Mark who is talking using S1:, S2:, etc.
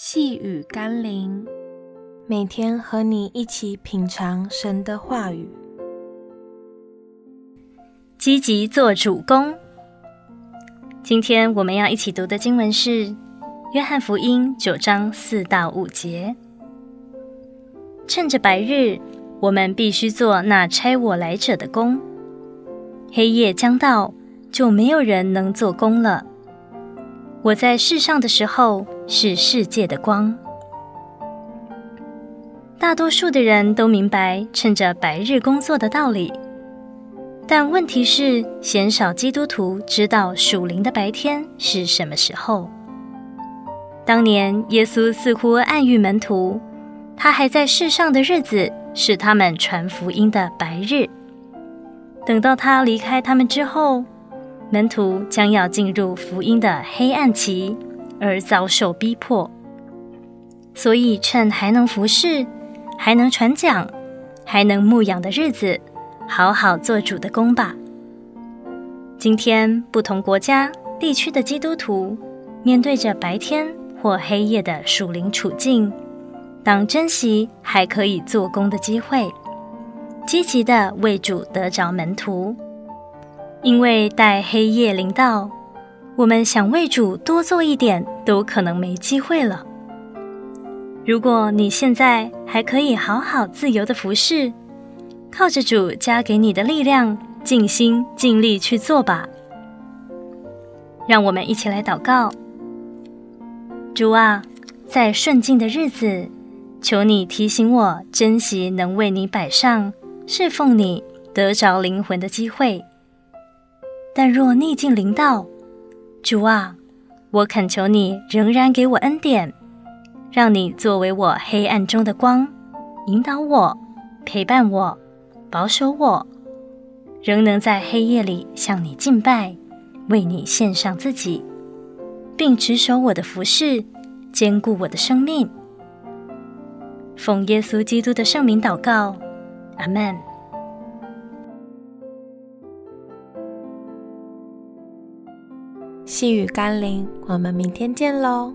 S1: 细雨甘霖，每天和你一起品尝神的话语，
S2: 积极做主工。今天我们要一起读的经文是《约翰福音》九章四到五节。趁着白日，我们必须做那差我来者的工；黑夜将到，就没有人能做工了。我在世上的时候，是世界的光。大多数的人都明白趁着白日工作的道理，但问题是，鲜少基督徒知道属灵的白天是什么时候。当年耶稣似乎暗喻门徒，他还在世上的日子是他们传福音的白日。等到他离开他们之后，门徒将要进入福音的黑暗期。而遭受逼迫，所以趁还能服侍、还能传讲、还能牧养的日子，好好做主的工吧。今天不同国家、地区的基督徒，面对着白天或黑夜的属灵处境，当珍惜还可以做工的机会，积极的为主得着门徒，因为待黑夜临到。我们想为主多做一点，都可能没机会了。如果你现在还可以好好自由的服侍，靠着主加给你的力量，尽心尽力去做吧。让我们一起来祷告：主啊，在顺境的日子，求你提醒我珍惜能为你摆上侍奉你、得着灵魂的机会。但若逆境临到，主啊，我恳求你仍然给我恩典，让你作为我黑暗中的光，引导我、陪伴我、保守我，仍能在黑夜里向你敬拜，为你献上自己，并持守我的服饰，坚固我的生命。奉耶稣基督的圣名祷告，阿门。
S1: 细雨甘霖，我们明天见喽。